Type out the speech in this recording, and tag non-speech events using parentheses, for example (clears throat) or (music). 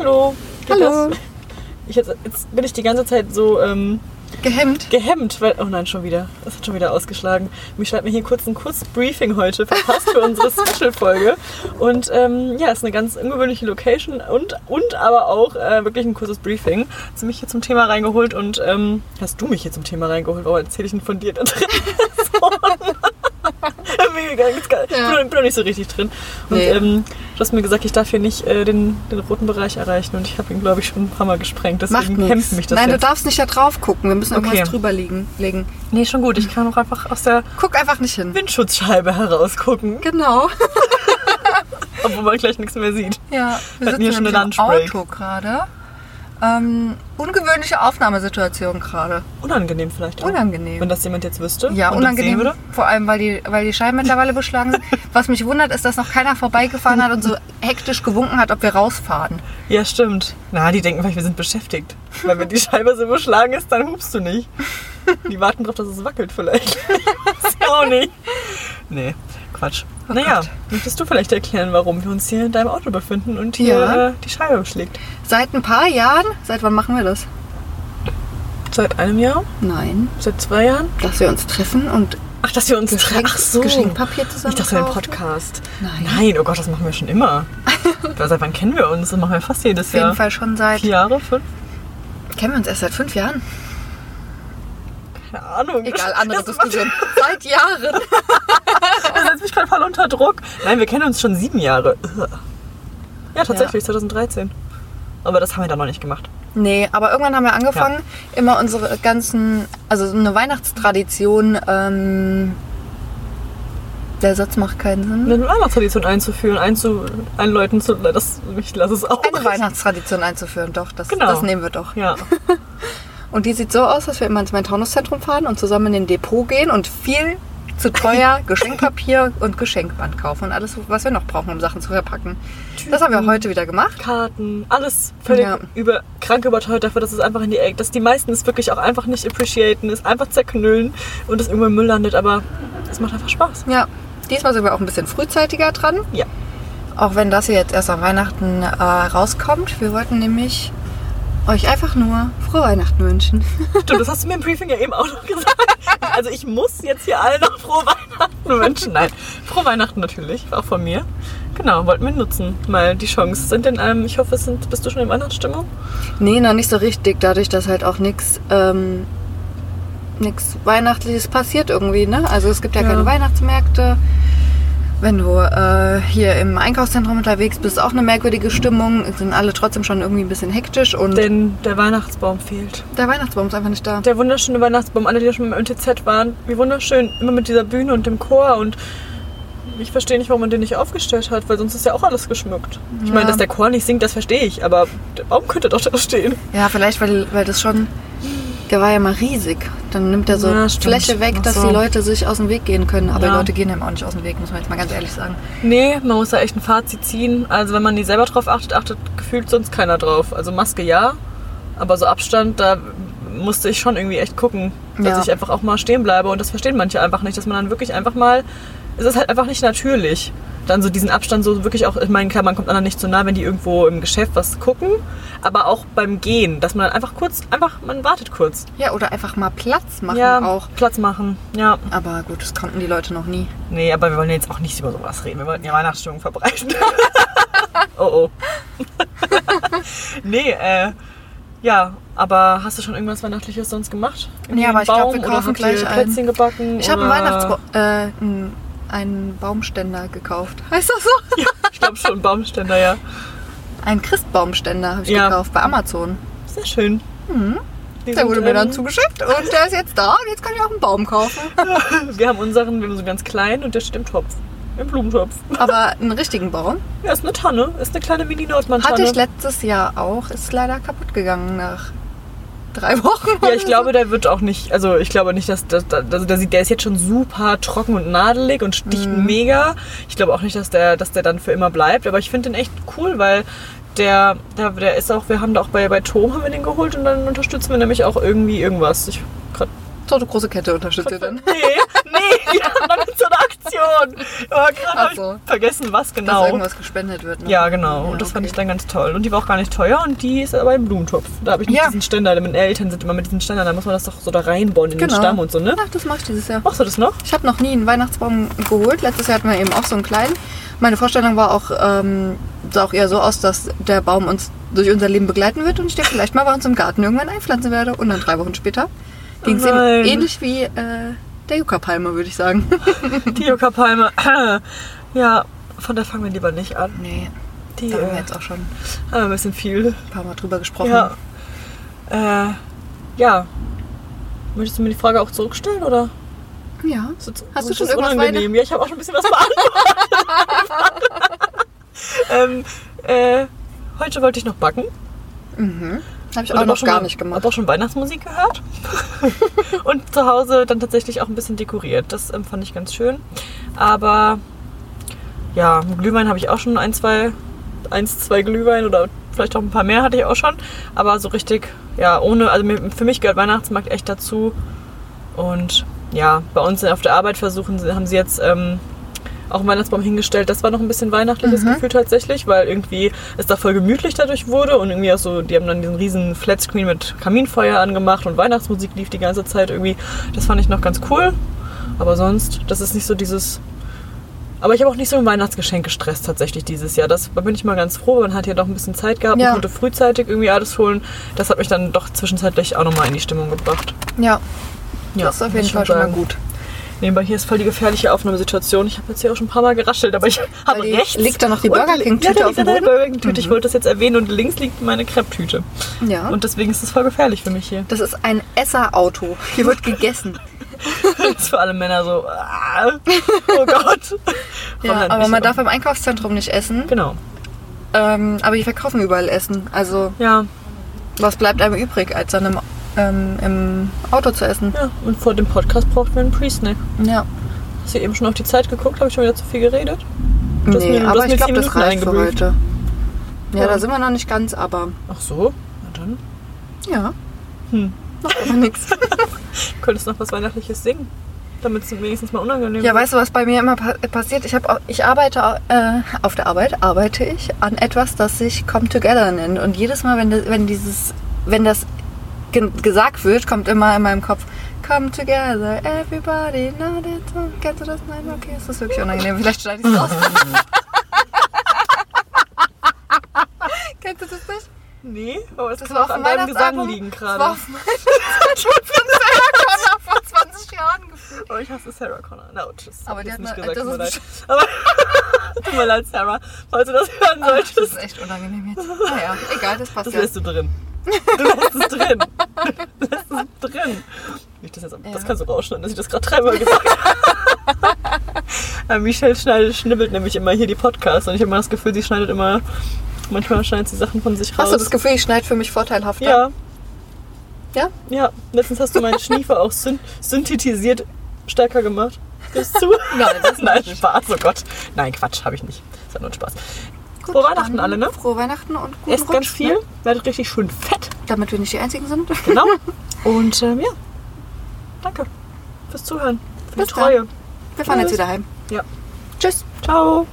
Hallo. Geht Hallo. das? Ich jetzt, jetzt bin ich die ganze Zeit so ähm, Gehemmt. gehemmt, weil. Oh nein, schon wieder. Das hat schon wieder ausgeschlagen. Mich schreibt mir hier kurz ein Kurzbriefing heute verpasst für unsere (laughs) Special-Folge. Und ähm, ja, ist eine ganz ungewöhnliche Location und, und aber auch äh, wirklich ein kurzes Briefing. Hast du mich hier zum Thema reingeholt und ähm, hast du mich hier zum Thema reingeholt? Warum erzähle ich denn von dir da drin? (laughs) (laughs) (laughs) Mega geil. Ich Ja. bin, bin noch nicht so richtig drin. Und Nee. ähm, du hast mir gesagt, ich darf hier nicht äh, den, den roten Bereich erreichen und ich habe ihn, glaube ich, schon ein paar Mal gesprengt. Macht Deswegen hemmt nichts. mich das Nein, jetzt. du darfst nicht da drauf gucken. Wir müssen irgendwas Okay. drüber liegen, legen. Nee, schon gut. Ich kann auch einfach aus der Guck einfach nicht hin. Windschutzscheibe herausgucken, Genau. (laughs) obwohl man gleich nichts mehr sieht. Ja, wir hatten hier schon eine im Lunchbreak. Auto gerade. Ähm, ungewöhnliche Aufnahmesituation gerade. Unangenehm vielleicht auch. Unangenehm. Wenn das jemand jetzt wüsste. Ja, das unangenehm. Vor allem, weil die, weil die Scheiben mittlerweile beschlagen sind. (laughs) Was mich wundert, ist, dass noch keiner vorbeigefahren hat und so hektisch gewunken hat, ob wir rausfahren. Ja, stimmt. Na, die denken vielleicht, wir sind beschäftigt. Weil wenn die (laughs) Scheibe so beschlagen ist, dann hupst du nicht. Die warten drauf, dass es wackelt vielleicht. Weiß ich auch nicht. Nee, Quatsch. Oh naja, möchtest du vielleicht erklären, warum wir uns hier in deinem Auto befinden und hier Ja. äh, die Scheibe beschlägt? Seit ein paar Jahren, seit wann machen wir das? Seit einem Jahr? Nein, Seit zwei Jahren? dass wir uns treffen und Ach, dass wir uns Geschenk, Ach so. Geschenkpapier zusammen Ich dachte, ein. Podcast. Nein. Nein, oh Gott, das machen wir schon immer. (laughs) Seit wann kennen wir uns? Das machen wir fast jedes Auf jeden Jahr. Fall schon seit. Vier Jahre? Fünf? Kennen wir uns erst seit fünf Jahren? Keine Ahnung. Egal, andere Diskussion. Seit Jahren. (laughs) Setzt mich gerade voll unter Druck. Nein, wir kennen uns schon sieben Jahre. Ja, tatsächlich, 2013. Aber das haben wir da noch nicht gemacht. Nee, aber irgendwann haben wir angefangen, immer unsere ganzen, also so eine Weihnachtstradition, ähm, der Satz macht keinen Sinn. Eine Weihnachtstradition einzuführen, einzu, einläuten zu. Das, ich lasse es auch. Eine Weihnachtstradition einzuführen, doch, das, Genau. das nehmen wir doch. Ja. (laughs) Und die sieht so aus, dass wir immer ins Main-Taunus-Zentrum fahren und zusammen in den Depot gehen und viel zu teuer (laughs) Geschenkpapier und Geschenkband kaufen und alles, was wir noch brauchen, um Sachen zu verpacken. Das haben wir heute wieder gemacht. Karten, alles völlig Ja. über, krank überteuert dafür, dass es einfach in die Ecke, dass die meisten es wirklich auch einfach nicht appreciaten, es einfach zerknüllen und es irgendwo im Müll landet, aber es macht einfach Spaß. Ja, diesmal sind wir auch ein bisschen frühzeitiger dran. Ja. Auch wenn das hier jetzt erst an Weihnachten äh, rauskommt. Wir wollten nämlich euch einfach nur frohe Weihnachten wünschen. Stimmt, das hast du mir im Briefing ja eben auch noch gesagt. (laughs) Also ich muss jetzt hier allen noch frohe Weihnachten wünschen. Nein, frohe Weihnachten natürlich, auch von mir. Genau, wollten wir nutzen, mal die Chance. Sind denn, ähm, ich hoffe, sind, bist du schon in Weihnachtsstimmung? nee, noch nicht so richtig, dadurch, dass halt auch nichts ähm, nix Weihnachtliches passiert irgendwie. Ne? Also es gibt ja, Ja. keine Weihnachtsmärkte. Wenn du äh, hier im Einkaufszentrum unterwegs bist, auch eine merkwürdige Stimmung. Sind alle trotzdem schon irgendwie ein bisschen hektisch und Denn der Weihnachtsbaum fehlt. der Weihnachtsbaum ist einfach nicht da. Der wunderschöne Weihnachtsbaum, alle, die schon beim MTZ waren, wie wunderschön, immer mit dieser Bühne und dem Chor und ich verstehe nicht, warum man den nicht aufgestellt hat, weil sonst ist ja auch alles geschmückt. Ich Ja. meine, dass der Chor nicht singt, das verstehe ich, aber der Baum könnte doch da stehen. Ja, vielleicht, weil, weil das schon. Der war ja mal riesig. Dann nimmt er so Ja. Fläche weg, Ach dass so. die Leute sich aus dem Weg gehen können. Aber Ja. die Leute gehen einem auch nicht aus dem Weg, muss man jetzt mal ganz ehrlich sagen. Nee, man muss da echt ein Fazit ziehen. Also wenn man nie selber drauf achtet, achtet gefühlt sonst keiner drauf. Also Maske ja, aber so Abstand, da musste ich schon irgendwie echt gucken, dass Ja. ich einfach auch mal stehen bleibe. Und das verstehen manche einfach nicht, dass man dann wirklich einfach mal, es ist halt einfach nicht natürlich. Dann so diesen Abstand so wirklich auch, ich meine, klar, man kommt anderen nicht so nah, wenn die irgendwo im Geschäft was gucken, aber auch beim Gehen, dass man dann einfach kurz, einfach, man wartet kurz. Ja, oder einfach mal Platz machen ja, auch. Platz machen, ja. Aber gut, das konnten die Leute noch nie. Nee, aber wir wollen jetzt auch nicht über sowas reden. Wir wollten ja Weihnachtsstimmung verbreiten. (laughs) oh oh. nee, äh, ja, aber hast du schon irgendwas Weihnachtliches sonst gemacht? Nee, aber ich glaub, wir kaufen gleich ein. Plätzchen gebacken? Ich habe einen Weihnachtsbaum, äh, einen, Baumständer gekauft. (laughs) Heißt das so? Ja, ich glaube schon, Baumständer, ja. Einen Christbaumständer habe ich Ja. gekauft bei Amazon. Sehr schön. Die Mhm. Der wurde mir dann ähm, zugeschickt und der ist jetzt da und jetzt kann ich auch einen Baum kaufen. (laughs) Wir haben unseren, wir haben so ganz klein und der steht im Topf. Im Blumentopf. Aber einen richtigen Baum Ja, ist eine Tanne. Ist eine kleine Mini-Nordmann-Tanne. hatte ich letztes Jahr auch, ist leider kaputt gegangen nach drei Wochen. Ja, ich glaube, der wird auch nicht, also ich glaube nicht, dass, dass, dass also der, sieht, der ist jetzt schon super trocken und nadelig und sticht Mhm. mega. Ich glaube auch nicht, dass der, dass der dann für immer bleibt, aber ich finde den echt cool, weil der, der, der ist auch, wir haben da auch bei, bei Tom haben wir den geholt und dann unterstützen wir nämlich auch irgendwie irgendwas. Ich grad, So eine große Kette unterstützt ihr dann. nee, (laughs) Nee, (laughs) die noch nicht so eine Aktion. Aber gerade so. ich vergessen, was Dass genau. irgendwas gespendet wird. Ne? Ja, genau. Ja, und das fand okay. ich dann ganz toll. Und die war auch gar nicht teuer und die ist aber im Blumentopf. Da habe ich nicht Ja. diesen Ständer. Meine Eltern sind immer mit diesen Ständern, da muss man das doch so da reinbauen in den Genau. Stamm und so, ne? Ach, das mache ich dieses Jahr. Machst du das noch? Ich habe noch nie einen Weihnachtsbaum geholt. Letztes Jahr hatten wir eben auch so einen kleinen. Meine Vorstellung war auch, ähm, sah auch eher so aus, dass der Baum uns durch unser Leben begleiten wird und ich den vielleicht mal bei uns im Garten irgendwann einpflanzen werde. Und dann drei Wochen später ging es Nein. ähnlich wie äh, der Yucca-Palme, würde ich sagen. (laughs) Die Yucca-Palme. (clears throat) ja, von der fangen wir lieber nicht an. nee, Die da haben wir äh, jetzt auch schon ein haben wir ein bisschen viel. paar Mal drüber gesprochen. Ja. Äh, ja. Möchtest du mir die Frage auch zurückstellen oder? ja. Das- Hast du schon irgendwas unangenehm? Ja, ich habe auch schon ein bisschen was beantwortet. (laughs) (laughs) ähm, äh, heute wollte ich noch backen. Mhm. Habe ich Und auch noch schon gar mal- nicht gemacht. Hab auch schon Weihnachtsmusik gehört. (laughs) und zu Hause dann tatsächlich auch ein bisschen dekoriert. Das ähm, fand ich ganz schön. Aber ja, Glühwein habe ich auch schon ein, zwei, eins, zwei Glühwein oder vielleicht auch ein paar mehr hatte ich auch schon. Aber so richtig, ja, ohne, also für mich gehört Weihnachtsmarkt echt dazu. Und ja, bei uns auf der Arbeit versuchen haben sie jetzt ähm, auch einen Weihnachtsbaum hingestellt. Das war noch ein bisschen weihnachtliches Gefühl tatsächlich, weil irgendwie es da voll gemütlich dadurch wurde und irgendwie auch so, die haben dann diesen riesen Flatscreen mit Kaminfeuer angemacht und Weihnachtsmusik lief die ganze Zeit irgendwie. Das fand ich noch ganz cool. Aber sonst, das ist nicht so dieses. Aber ich habe auch nicht so ein Weihnachtsgeschenk gestresst tatsächlich dieses Jahr. Das, da bin ich mal ganz froh. Man hat ja doch ein bisschen Zeit gehabt Ja. und konnte frühzeitig irgendwie alles holen. Das hat mich dann doch zwischenzeitlich auch nochmal in die Stimmung gebracht. Ja, Ja, das ist auf jeden Fall schon mal gut. Nebenbei hier ist voll die gefährliche Aufnahmesituation. Ich habe jetzt hier auch schon ein paar Mal geraschelt, aber ich (laughs) habe rechts. liegt da noch die Burger King-Tüte ja, auf dem Boden? Mhm. Burger King-Tüte. Ich wollte das jetzt erwähnen und links liegt meine Crepe-Tüte. Ja. Und deswegen ist es voll gefährlich für mich hier. das ist ein Esserauto. Hier wird gegessen. Das (laughs) ist für alle Männer so. ah, Oh Gott. (laughs) Ja, aber man darf im Einkaufszentrum nicht essen. Genau. Ähm, aber die verkaufen überall Essen. Also Ja, was bleibt einem übrig, als dann im, ähm, im Auto zu essen? ja. Und vor dem Podcast braucht man einen Pre-Snack. Ja. Hast du eben schon auf die Zeit geguckt? Habe ich schon wieder zu viel geredet? Du Nee, mir- aber ich glaube, das reicht für heute. Ja, Ja. da sind wir noch nicht ganz, aber Ach so? Na dann. ja. Hm. Macht aber nichts. (laughs) Du könntest noch was Weihnachtliches singen. Damit es wenigstens mal unangenehm Ja, wird. weißt du, was bei mir immer pa passiert? Ich, hab, auch- ich arbeite äh, auf der Arbeit, arbeite ich an etwas, das sich Come Together nennt. Und jedes Mal, wenn, das, wenn, dieses, wenn das ge gesagt wird, kommt immer in meinem Kopf Come Together, everybody, that's all. Kennst du das? Nein, okay, es ist wirklich unangenehm. Vielleicht schneide ich es raus. (laughs) Kennst du das nicht? Nee, aber es Das kann war auch an deinem Gesang Weihnachtsalbum. liegen Das war gerade. auf dem Weihnachtsalbum von Sarah Connor vor 20 Jahren gefühlt. Oh, ich hasse Sarah Connor. Na, no, tschüss. Aber die das hat nicht gesagt, das tut mir leid. Aber (laughs) tut mir leid, Sarah, falls du das hören Das solltest. ist echt unangenehm jetzt. Naja, egal, das passt Das ja. lässt du drin. Du lässt es drin. (laughs) (laughs) Lässt es drin. Ich das, jetzt, das Ja. kannst du rausschneiden, dass ich das gerade dreimal gesagt habe. (laughs) Michelle schneidet, schnibbelt nämlich immer hier die Podcasts und ich habe immer das Gefühl, sie schneidet immer, manchmal schneidet sie Sachen von sich raus. Hast du das Gefühl, ich schneide für mich vorteilhafter? Ja, Ja? ja. Letztens hast du meinen Schniefer auch syn synthetisiert stärker gemacht. Gibst du? Nein, das (laughs) Nein, nicht. Spaß, oh Gott. Nein, Quatsch, habe ich nicht. Das war nur ein Spaß. Frohe Weihnachten dann alle, ne? Frohe Weihnachten und guten Esst Rutsch, ganz viel, Ne? werdet richtig schön fett. Damit wir nicht die Einzigen sind. Genau. (laughs) Und ähm, ja, danke fürs Zuhören, für Bis die Treue. Wir fahren jetzt Tschüss. wieder heim. Ja. Tschüss. Ciao.